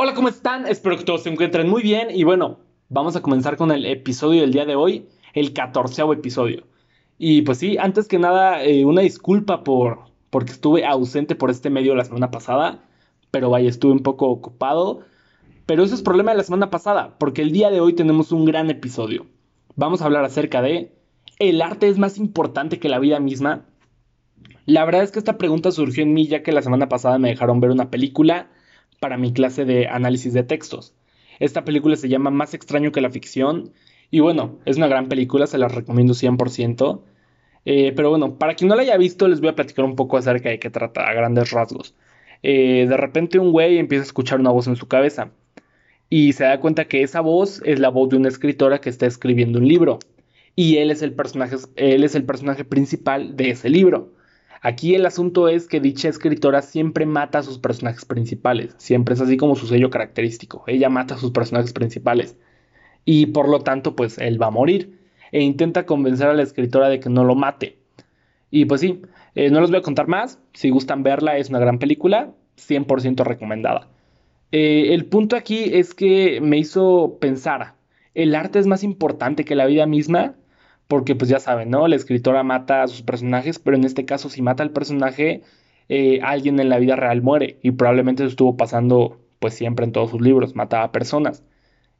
Hola, ¿cómo están? Espero que todos se encuentren muy bien y bueno, vamos a comenzar con el episodio del día de hoy, el catorceavo episodio. Y pues sí, antes que nada, eh, una disculpa por porque estuve ausente por este medio la semana pasada, pero vaya, estuve un poco ocupado. Pero eso es problema de la semana pasada, porque el día de hoy tenemos un gran episodio. Vamos a hablar acerca de ¿el arte es más importante que la vida misma? La verdad es que esta pregunta surgió en mí ya que la semana pasada me dejaron ver una película para mi clase de análisis de textos. Esta película se llama Más extraño que la ficción y bueno, es una gran película, se la recomiendo 100%. Eh, pero bueno, para quien no la haya visto, les voy a platicar un poco acerca de qué trata a grandes rasgos. Eh, de repente un güey empieza a escuchar una voz en su cabeza y se da cuenta que esa voz es la voz de una escritora que está escribiendo un libro y él es el personaje, él es el personaje principal de ese libro. Aquí el asunto es que dicha escritora siempre mata a sus personajes principales, siempre es así como su sello característico, ella mata a sus personajes principales y por lo tanto pues él va a morir e intenta convencer a la escritora de que no lo mate. Y pues sí, eh, no les voy a contar más, si gustan verla es una gran película, 100% recomendada. Eh, el punto aquí es que me hizo pensar, ¿el arte es más importante que la vida misma? Porque pues ya saben, ¿no? La escritora mata a sus personajes, pero en este caso si mata al personaje, eh, alguien en la vida real muere y probablemente eso estuvo pasando pues siempre en todos sus libros, mataba a personas.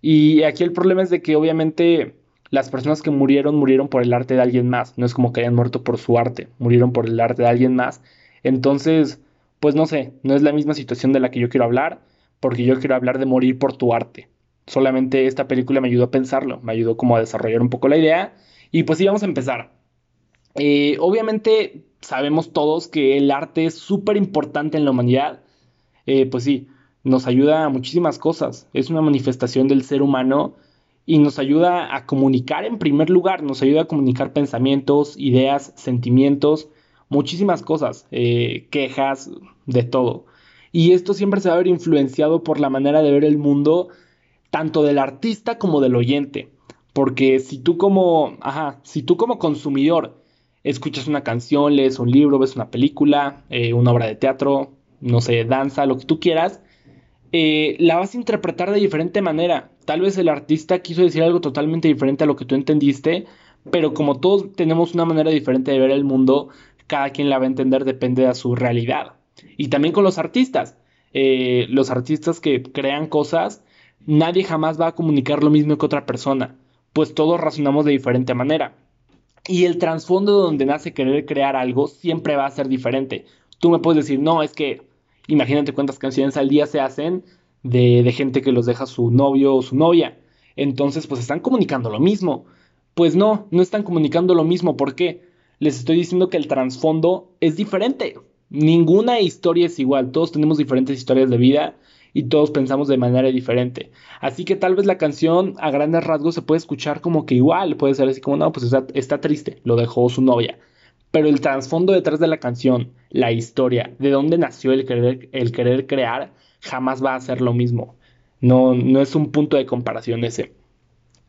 Y aquí el problema es de que obviamente las personas que murieron murieron por el arte de alguien más, no es como que hayan muerto por su arte, murieron por el arte de alguien más. Entonces, pues no sé, no es la misma situación de la que yo quiero hablar, porque yo quiero hablar de morir por tu arte. Solamente esta película me ayudó a pensarlo, me ayudó como a desarrollar un poco la idea y pues sí, vamos a empezar. Eh, obviamente sabemos todos que el arte es súper importante en la humanidad. Eh, pues sí, nos ayuda a muchísimas cosas. Es una manifestación del ser humano y nos ayuda a comunicar en primer lugar, nos ayuda a comunicar pensamientos, ideas, sentimientos, muchísimas cosas, eh, quejas, de todo. Y esto siempre se va a ver influenciado por la manera de ver el mundo, tanto del artista como del oyente. Porque si tú como, ajá, si tú como consumidor escuchas una canción, lees un libro, ves una película, eh, una obra de teatro, no sé, danza, lo que tú quieras, eh, la vas a interpretar de diferente manera. Tal vez el artista quiso decir algo totalmente diferente a lo que tú entendiste, pero como todos tenemos una manera diferente de ver el mundo, cada quien la va a entender depende de su realidad. Y también con los artistas. Eh, los artistas que crean cosas, nadie jamás va a comunicar lo mismo que otra persona pues todos razonamos de diferente manera. Y el trasfondo donde nace querer crear algo siempre va a ser diferente. Tú me puedes decir, no, es que imagínate cuántas canciones al día se hacen de, de gente que los deja su novio o su novia. Entonces, pues están comunicando lo mismo. Pues no, no están comunicando lo mismo. ¿Por qué? Les estoy diciendo que el trasfondo es diferente. Ninguna historia es igual. Todos tenemos diferentes historias de vida y todos pensamos de manera diferente. Así que tal vez la canción a grandes rasgos se puede escuchar como que igual, puede ser así como, no, pues está, triste, lo dejó su novia. Pero el trasfondo detrás de la canción, la historia, de dónde nació el querer, el querer crear, jamás va a ser lo mismo. No, no es un punto de comparación ese.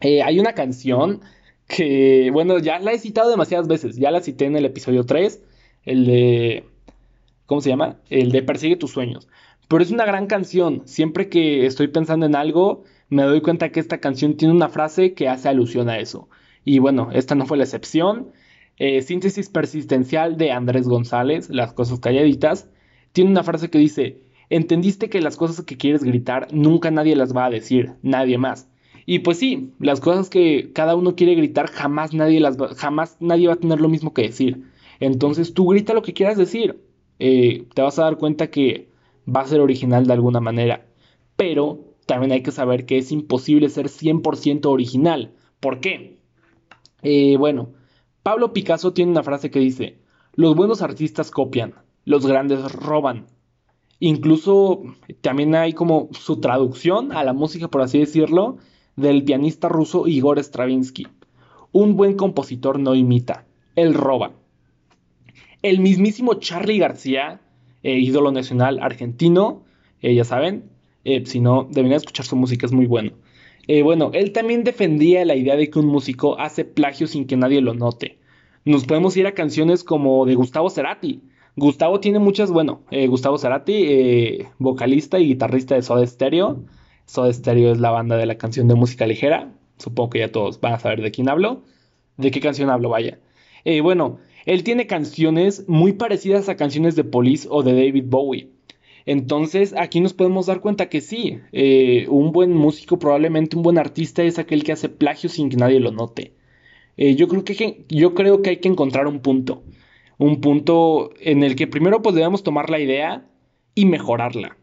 Eh, hay una canción que, bueno, ya la he citado demasiadas veces. Ya la cité en el episodio 3, el de... ¿Cómo se llama? El de Persigue tus sueños. Pero es una gran canción. Siempre que estoy pensando en algo, me doy cuenta que esta canción tiene una frase que hace alusión a eso. Y bueno, esta no fue la excepción. Eh, síntesis persistencial de Andrés González, Las cosas calladitas, tiene una frase que dice, entendiste que las cosas que quieres gritar nunca nadie las va a decir, nadie más. Y pues sí, las cosas que cada uno quiere gritar jamás nadie las va, jamás nadie va a tener lo mismo que decir. Entonces tú grita lo que quieras decir. Eh, te vas a dar cuenta que va a ser original de alguna manera. Pero también hay que saber que es imposible ser 100% original. ¿Por qué? Eh, bueno, Pablo Picasso tiene una frase que dice, los buenos artistas copian, los grandes roban. Incluso también hay como su traducción a la música, por así decirlo, del pianista ruso Igor Stravinsky. Un buen compositor no imita, él roba. El mismísimo Charlie García eh, ídolo nacional argentino, eh, ya saben, eh, si no, deberían escuchar su música, es muy bueno. bueno, él también defendía la idea de que un músico hace plagio sin que nadie lo note. Nos podemos ir a canciones como de Gustavo Cerati, Gustavo tiene muchas, bueno, Gustavo Zarati, eh, vocalista y guitarrista de Soda Stereo. Soda Stereo es la banda de la canción de música ligera. Supongo que ya todos van a saber de quién hablo. ¿De qué canción hablo? Vaya. Bueno, él tiene canciones muy parecidas a canciones de Police o de David Bowie. Entonces aquí nos podemos dar cuenta que sí, un buen músico, probablemente un buen artista es aquel que hace plagio sin que nadie lo note. yo, creo que, yo creo que hay que encontrar un punto un punto en el que primero pues debemos tomar la idea y mejorarla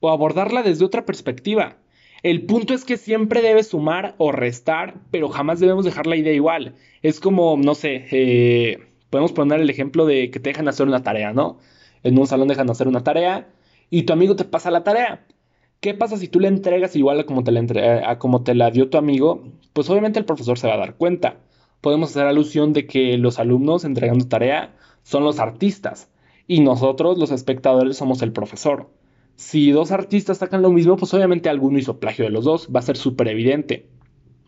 o abordarla desde otra perspectiva. El punto es que siempre debes sumar o restar, pero jamás debemos dejar la idea igual. Es como, no sé, eh, podemos poner el ejemplo de que te dejan hacer una tarea, ¿no? En un salón dejan hacer una tarea y tu amigo te pasa la tarea. ¿Qué pasa si tú le entregas igual a como te la, a como te la dio tu amigo? Pues obviamente el profesor se va a dar cuenta. Podemos hacer alusión de que los alumnos entregando tarea son los artistas y nosotros los espectadores somos el profesor. Si dos artistas sacan lo mismo, pues obviamente alguno hizo plagio de los dos, va a ser súper evidente.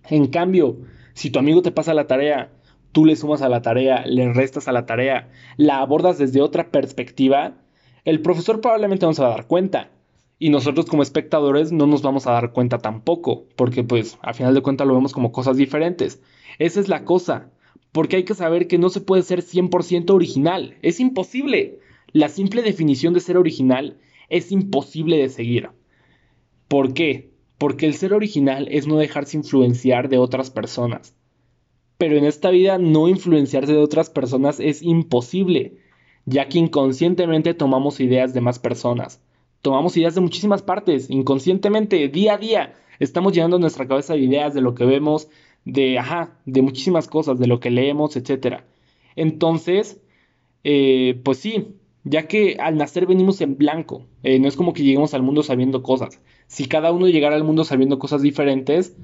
En cambio, si tu amigo te pasa la tarea, tú le sumas a la tarea, le restas a la tarea, la abordas desde otra perspectiva, el profesor probablemente no se va a dar cuenta. Y nosotros como espectadores no nos vamos a dar cuenta tampoco, porque pues a final de cuentas lo vemos como cosas diferentes. Esa es la cosa porque hay que saber que no se puede ser 100% original, es imposible. La simple definición de ser original es imposible de seguir. ¿Por qué? Porque el ser original es no dejarse influenciar de otras personas. Pero en esta vida no influenciarse de otras personas es imposible, ya que inconscientemente tomamos ideas de más personas. Tomamos ideas de muchísimas partes, inconscientemente, día a día. Estamos llenando nuestra cabeza de ideas de lo que vemos, de, ajá, de muchísimas cosas, de lo que leemos, etc. Entonces, eh, pues sí, ya que al nacer venimos en blanco, eh, no es como que lleguemos al mundo sabiendo cosas. Si cada uno llegara al mundo sabiendo cosas diferentes,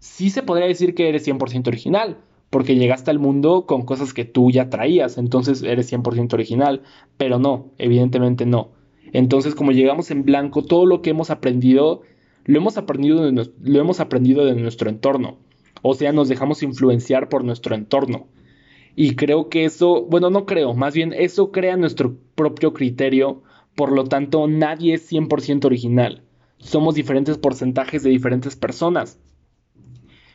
sí se podría decir que eres 100% original, porque llegaste al mundo con cosas que tú ya traías, entonces eres 100% original, pero no, evidentemente no. Entonces, como llegamos en blanco, todo lo que hemos aprendido, lo hemos aprendido lo hemos aprendido de nuestro entorno. O sea, nos dejamos influenciar por nuestro entorno. Y creo que eso, bueno, no creo, más bien eso crea nuestro propio criterio, por lo tanto nadie es 100% original. Somos diferentes porcentajes de diferentes personas.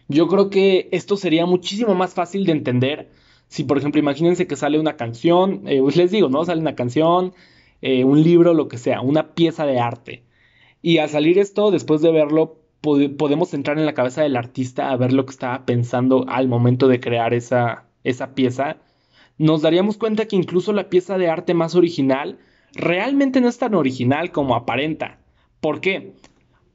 Yo creo que esto sería muchísimo más fácil de entender si, por ejemplo, imagínense que sale una canción, eh, pues les digo, ¿no? Sale una canción, eh, un libro, lo que sea, una pieza de arte. Y al salir esto, después de verlo, podemos entrar en la cabeza del artista a ver lo que estaba pensando al momento de crear esa, esa pieza, nos daríamos cuenta que incluso la pieza de arte más original realmente no es tan original como aparenta. ¿Por qué?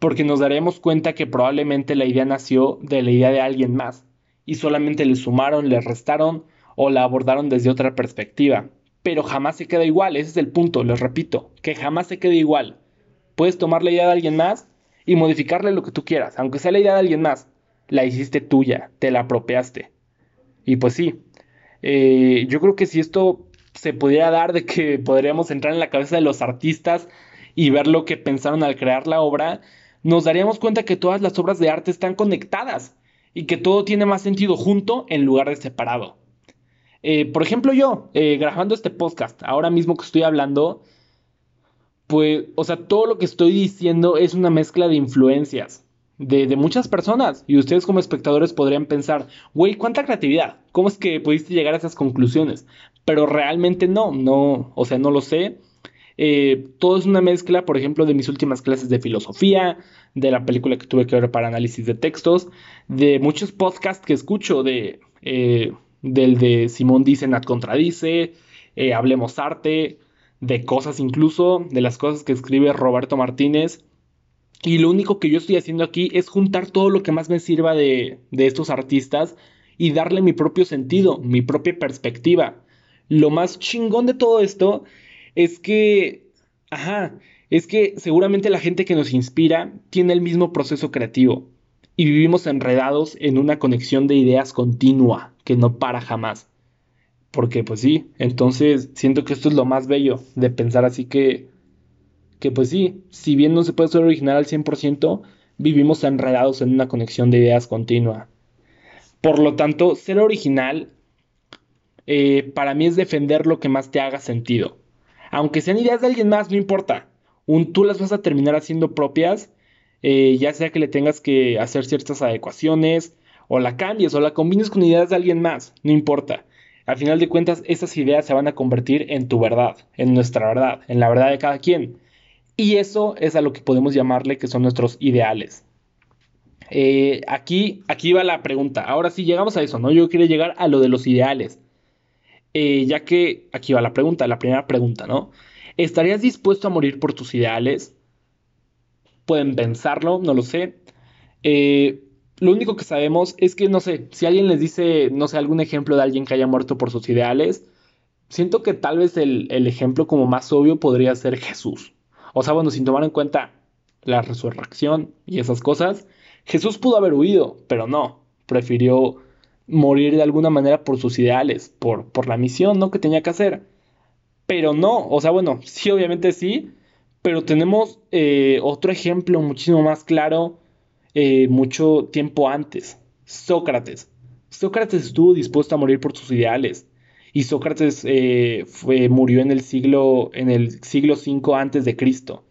Porque nos daríamos cuenta que probablemente la idea nació de la idea de alguien más y solamente le sumaron, le restaron o la abordaron desde otra perspectiva. Pero jamás se queda igual, ese es el punto, les repito, que jamás se queda igual. Puedes tomar la idea de alguien más y modificarle lo que tú quieras, aunque sea la idea de alguien más, la hiciste tuya, te la apropiaste. Y pues sí, eh, yo creo que si esto se pudiera dar de que podríamos entrar en la cabeza de los artistas y ver lo que pensaron al crear la obra, nos daríamos cuenta que todas las obras de arte están conectadas y que todo tiene más sentido junto en lugar de separado. Eh, por ejemplo, yo, eh, grabando este podcast, ahora mismo que estoy hablando, pues, o sea, todo lo que estoy diciendo es una mezcla de influencias de, muchas personas. Y ustedes como espectadores podrían pensar, güey, ¿cuánta creatividad? ¿Cómo es que pudiste llegar a esas conclusiones? Pero realmente no, no, o sea, no lo sé. Eh, todo es una mezcla, por ejemplo, de mis últimas clases de filosofía, de la película que tuve que ver para análisis de textos, de muchos podcasts que escucho, de, eh, del de Simón dice, Nat contradice, eh, Hablemos Arte, de cosas incluso, de las cosas que escribe Roberto Martínez. Y lo único que yo estoy haciendo aquí es juntar todo lo que más me sirva de, de estos artistas y darle mi propio sentido, mi propia perspectiva. Lo más chingón de todo esto es que, ajá, es que seguramente la gente que nos inspira tiene el mismo proceso creativo y vivimos enredados en una conexión de ideas continua que no para jamás. Porque pues sí, entonces siento que esto es lo más bello de pensar así que, que pues sí, si bien no se puede ser original al 100%, vivimos enredados en una conexión de ideas continua. Por lo tanto, ser original eh, para mí es defender lo que más te haga sentido. Aunque sean ideas de alguien más, no importa. Un, tú las vas a terminar haciendo propias, eh, ya sea que le tengas que hacer ciertas adecuaciones, o la cambies, o la combines con ideas de alguien más, no importa. Al final de cuentas, esas ideas se van a convertir en tu verdad, en nuestra verdad, en la verdad de cada quien. Y eso es a lo que podemos llamarle que son nuestros ideales. Eh, aquí, aquí va la pregunta. Ahora sí, llegamos a eso, ¿no? Yo quiero llegar a lo de los ideales. Eh, ya que aquí va la pregunta, la primera pregunta, ¿no? ¿Estarías dispuesto a morir por tus ideales? Pueden pensarlo, no lo sé. Eh, lo único que sabemos es que, no sé, si alguien les dice, no sé, algún ejemplo de alguien que haya muerto por sus ideales, siento que tal vez el, el ejemplo como más obvio podría ser Jesús. O sea, bueno, sin tomar en cuenta la resurrección y esas cosas, Jesús pudo haber huido, pero no, prefirió morir de alguna manera por sus ideales, por, por la misión, ¿no? Que tenía que hacer. Pero no, o sea, bueno, sí, obviamente sí, pero tenemos eh, otro ejemplo muchísimo más claro, eh, mucho tiempo antes, Sócrates. Sócrates estuvo dispuesto a morir por sus ideales. Y Sócrates eh, fue, murió en el siglo en el siglo V antes de Cristo.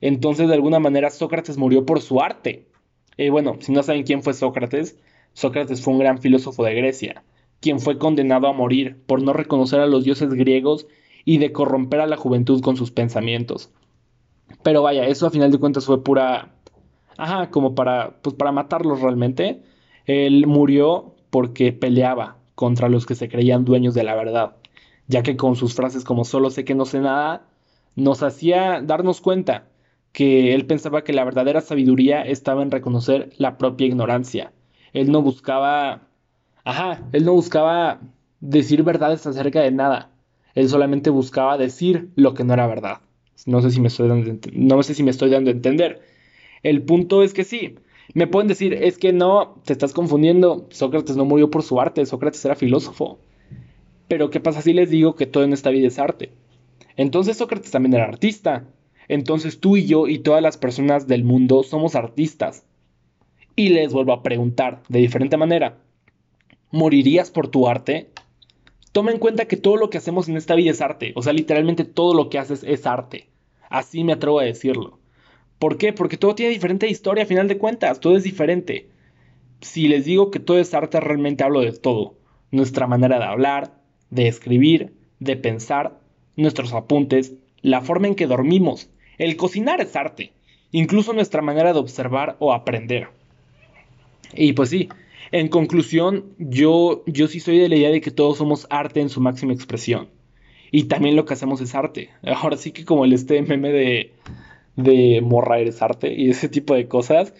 Entonces, de alguna manera, Sócrates murió por su arte. bueno, si no saben quién fue Sócrates, Sócrates fue un gran filósofo de Grecia, quien fue condenado a morir por no reconocer a los dioses griegos y de corromper a la juventud con sus pensamientos. Pero vaya, eso a final de cuentas fue pura... Ajá, como para, pues para matarlos realmente. Él murió porque peleaba contra los que se creían dueños de la verdad, ya que con sus frases como solo sé que no sé nada, nos hacía darnos cuenta que él pensaba que la verdadera sabiduría estaba en reconocer la propia ignorancia él no buscaba, ajá, él no buscaba decir verdades acerca de nada. Él solamente buscaba decir lo que no era verdad. No sé si me estoy dando, no sé si me estoy dando a entender. El punto es que sí. Me pueden decir, es que no, te estás confundiendo. Sócrates no murió por su arte, Sócrates era filósofo. Pero ¿qué pasa si les digo que todo en esta vida es arte? Entonces Sócrates también era artista. Entonces tú y yo y todas las personas del mundo somos artistas. Y les vuelvo a preguntar de diferente manera, ¿morirías por tu arte? Toma en cuenta que todo lo que hacemos en esta vida es arte, o sea, literalmente todo lo que haces es arte. Así me atrevo a decirlo. ¿Por qué? Porque todo tiene diferente historia a final de cuentas, todo es diferente. Si les digo que todo es arte, realmente hablo de todo. Nuestra manera de hablar, de escribir, de pensar, nuestros apuntes, la forma en que dormimos. El cocinar es arte, incluso nuestra manera de observar o aprender. Y pues sí, en conclusión, yo, yo sí soy de la idea de que todos somos arte en su máxima expresión. Y también lo que hacemos es arte. Ahora sí que como el este meme de, de morra eres arte y ese tipo de cosas.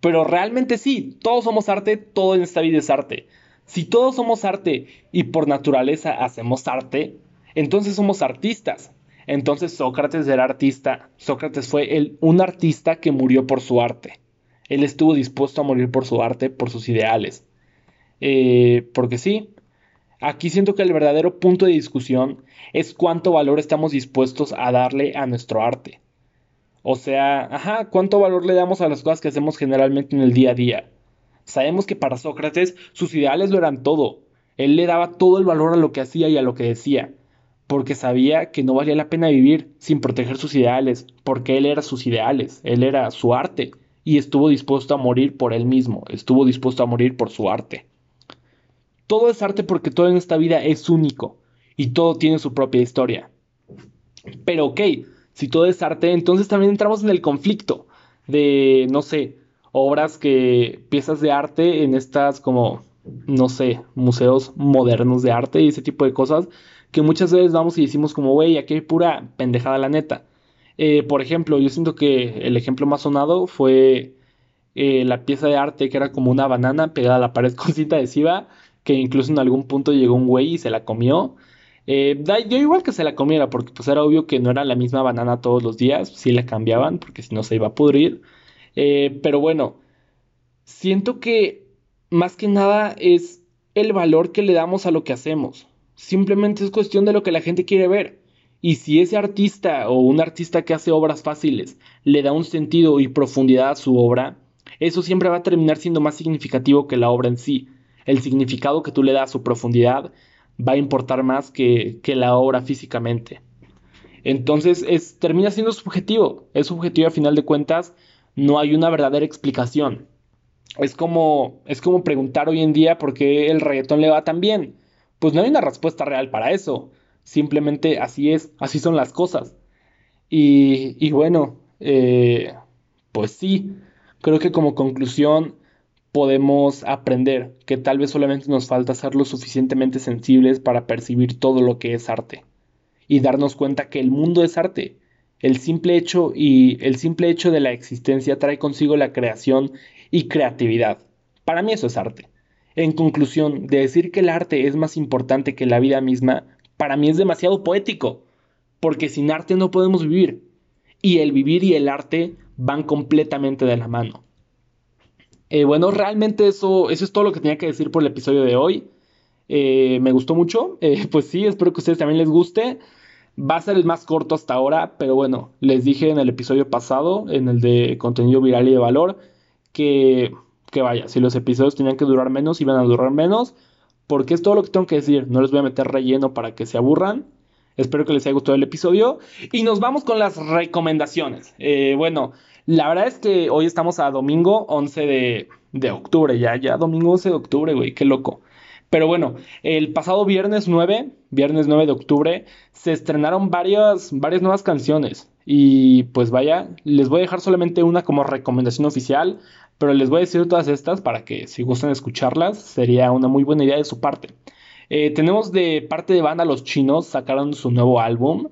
Pero realmente sí, todos somos arte, todo en esta vida es arte. Si todos somos arte y por naturaleza hacemos arte, entonces somos artistas. Entonces Sócrates era artista. Sócrates fue el, un artista que murió por su arte. Él estuvo dispuesto a morir por su arte, por sus ideales. Eh, porque sí, aquí siento que el verdadero punto de discusión es cuánto valor estamos dispuestos a darle a nuestro arte. O sea, ajá, cuánto valor le damos a las cosas que hacemos generalmente en el día a día. Sabemos que para Sócrates sus ideales lo eran todo. Él le daba todo el valor a lo que hacía y a lo que decía, porque sabía que no valía la pena vivir sin proteger sus ideales, porque él era sus ideales, él era su arte y estuvo dispuesto a morir por él mismo, estuvo dispuesto a morir por su arte. Todo es arte porque todo en esta vida es único y todo tiene su propia historia. Pero ok, si todo es arte, entonces también entramos en el conflicto de, no sé, obras que, piezas de arte en estas como, no sé, museos modernos de arte y ese tipo de cosas que muchas veces vamos y decimos como, güey, aquí hay pura pendejada la neta. Eh, por ejemplo, yo siento que el ejemplo más sonado fue eh, la pieza de arte que era como una banana pegada a la pared con cinta adhesiva, que incluso en algún punto llegó un güey y se la comió. Eh, yo igual que se la comiera, porque pues era obvio que no era la misma banana todos los días, si la cambiaban, porque si no se iba a pudrir. pero bueno, siento que más que nada es el valor que le damos a lo que hacemos. Simplemente es cuestión de lo que la gente quiere ver. Y si ese artista o un artista que hace obras fáciles le da un sentido y profundidad a su obra, eso siempre va a terminar siendo más significativo que la obra en sí. El significado que tú le das a su profundidad va a importar más que, que la obra físicamente. Entonces es, termina siendo subjetivo, es subjetivo a final de cuentas, no hay una verdadera explicación. Es como, es como preguntar hoy en día por qué el reggaetón le va tan bien. Pues no hay una respuesta real para eso. Simplemente así es, así son las cosas. Y, y bueno, eh, pues sí, creo que como conclusión podemos aprender que tal vez solamente nos falta ser lo suficientemente sensibles para percibir todo lo que es arte y darnos cuenta que el mundo es arte. El simple hecho y el simple hecho de la existencia trae consigo la creación y creatividad. Para mí eso es arte. En conclusión, de decir que el arte es más importante que la vida misma, para mí es demasiado poético, porque sin arte no podemos vivir. Y el vivir y el arte van completamente de la mano. Eh, bueno, realmente eso, eso es todo lo que tenía que decir por el episodio de hoy. Eh, me gustó mucho. Eh, pues sí, espero que a ustedes también les guste. Va a ser el más corto hasta ahora, pero bueno, les dije en el episodio pasado, en el de contenido viral y de valor, que, que vaya, si los episodios tenían que durar menos, iban a durar menos, porque es todo lo que tengo que decir. No les voy a meter relleno para que se aburran. Espero que les haya gustado el episodio. Y nos vamos con las recomendaciones. Eh, bueno, la verdad es que hoy estamos a domingo 11 de, de octubre, ya, ya domingo 11 de octubre, güey, qué loco. Pero bueno, el pasado viernes 9, viernes 9 de octubre, se estrenaron varias, varias nuevas canciones. Y pues vaya, les voy a dejar solamente una como recomendación oficial, pero les voy a decir todas estas para que si gustan escucharlas, sería una muy buena idea de su parte. Eh, tenemos de parte de banda Los Chinos, sacaron su nuevo álbum,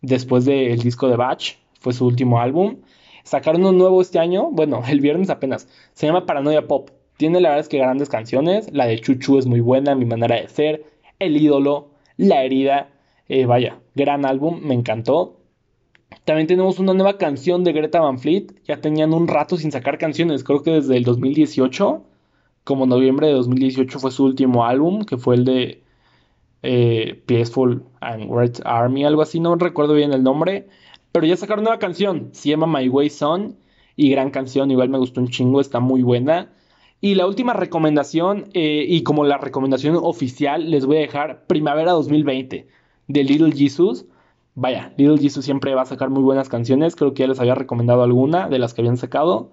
después del disco de Batch, fue su último álbum. Sacaron un nuevo este año, bueno, el viernes apenas, se llama Paranoia Pop. Tiene la verdad es que grandes canciones. La de Chuchu es muy buena, Mi manera de ser, El ídolo, La herida. Eh, vaya, gran álbum, me encantó. También tenemos una nueva canción de Greta Van Fleet. Ya tenían un rato sin sacar canciones, creo que desde el 2018. Como noviembre de 2018 fue su último álbum, que fue el de eh, Peaceful and Red Army, algo así, no recuerdo bien el nombre. Pero ya sacaron una canción, se llama My Way Son. Y gran canción, igual me gustó un chingo, está muy buena. Y la última recomendación, eh, y como la recomendación oficial, les voy a dejar Primavera 2020 de Little Jesus. Vaya, Little Jesus siempre va a sacar muy buenas canciones. Creo que ya les había recomendado alguna de las que habían sacado.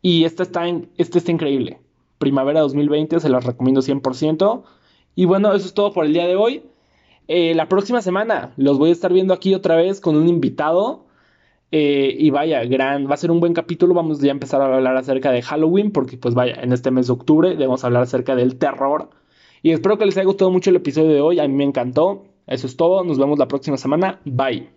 Y esta está, en, esta está increíble. Primavera 2020, se las recomiendo 100%. Y bueno, eso es todo por el día de hoy. Eh, la próxima semana los voy a estar viendo aquí otra vez con un invitado. Eh, y vaya, gran, va a ser un buen capítulo. Vamos ya a empezar a hablar acerca de Halloween, porque pues vaya, en este mes de octubre debemos hablar acerca del terror. Y espero que les haya gustado mucho el episodio de hoy. A mí me encantó. Eso es todo. Nos vemos la próxima semana. Bye.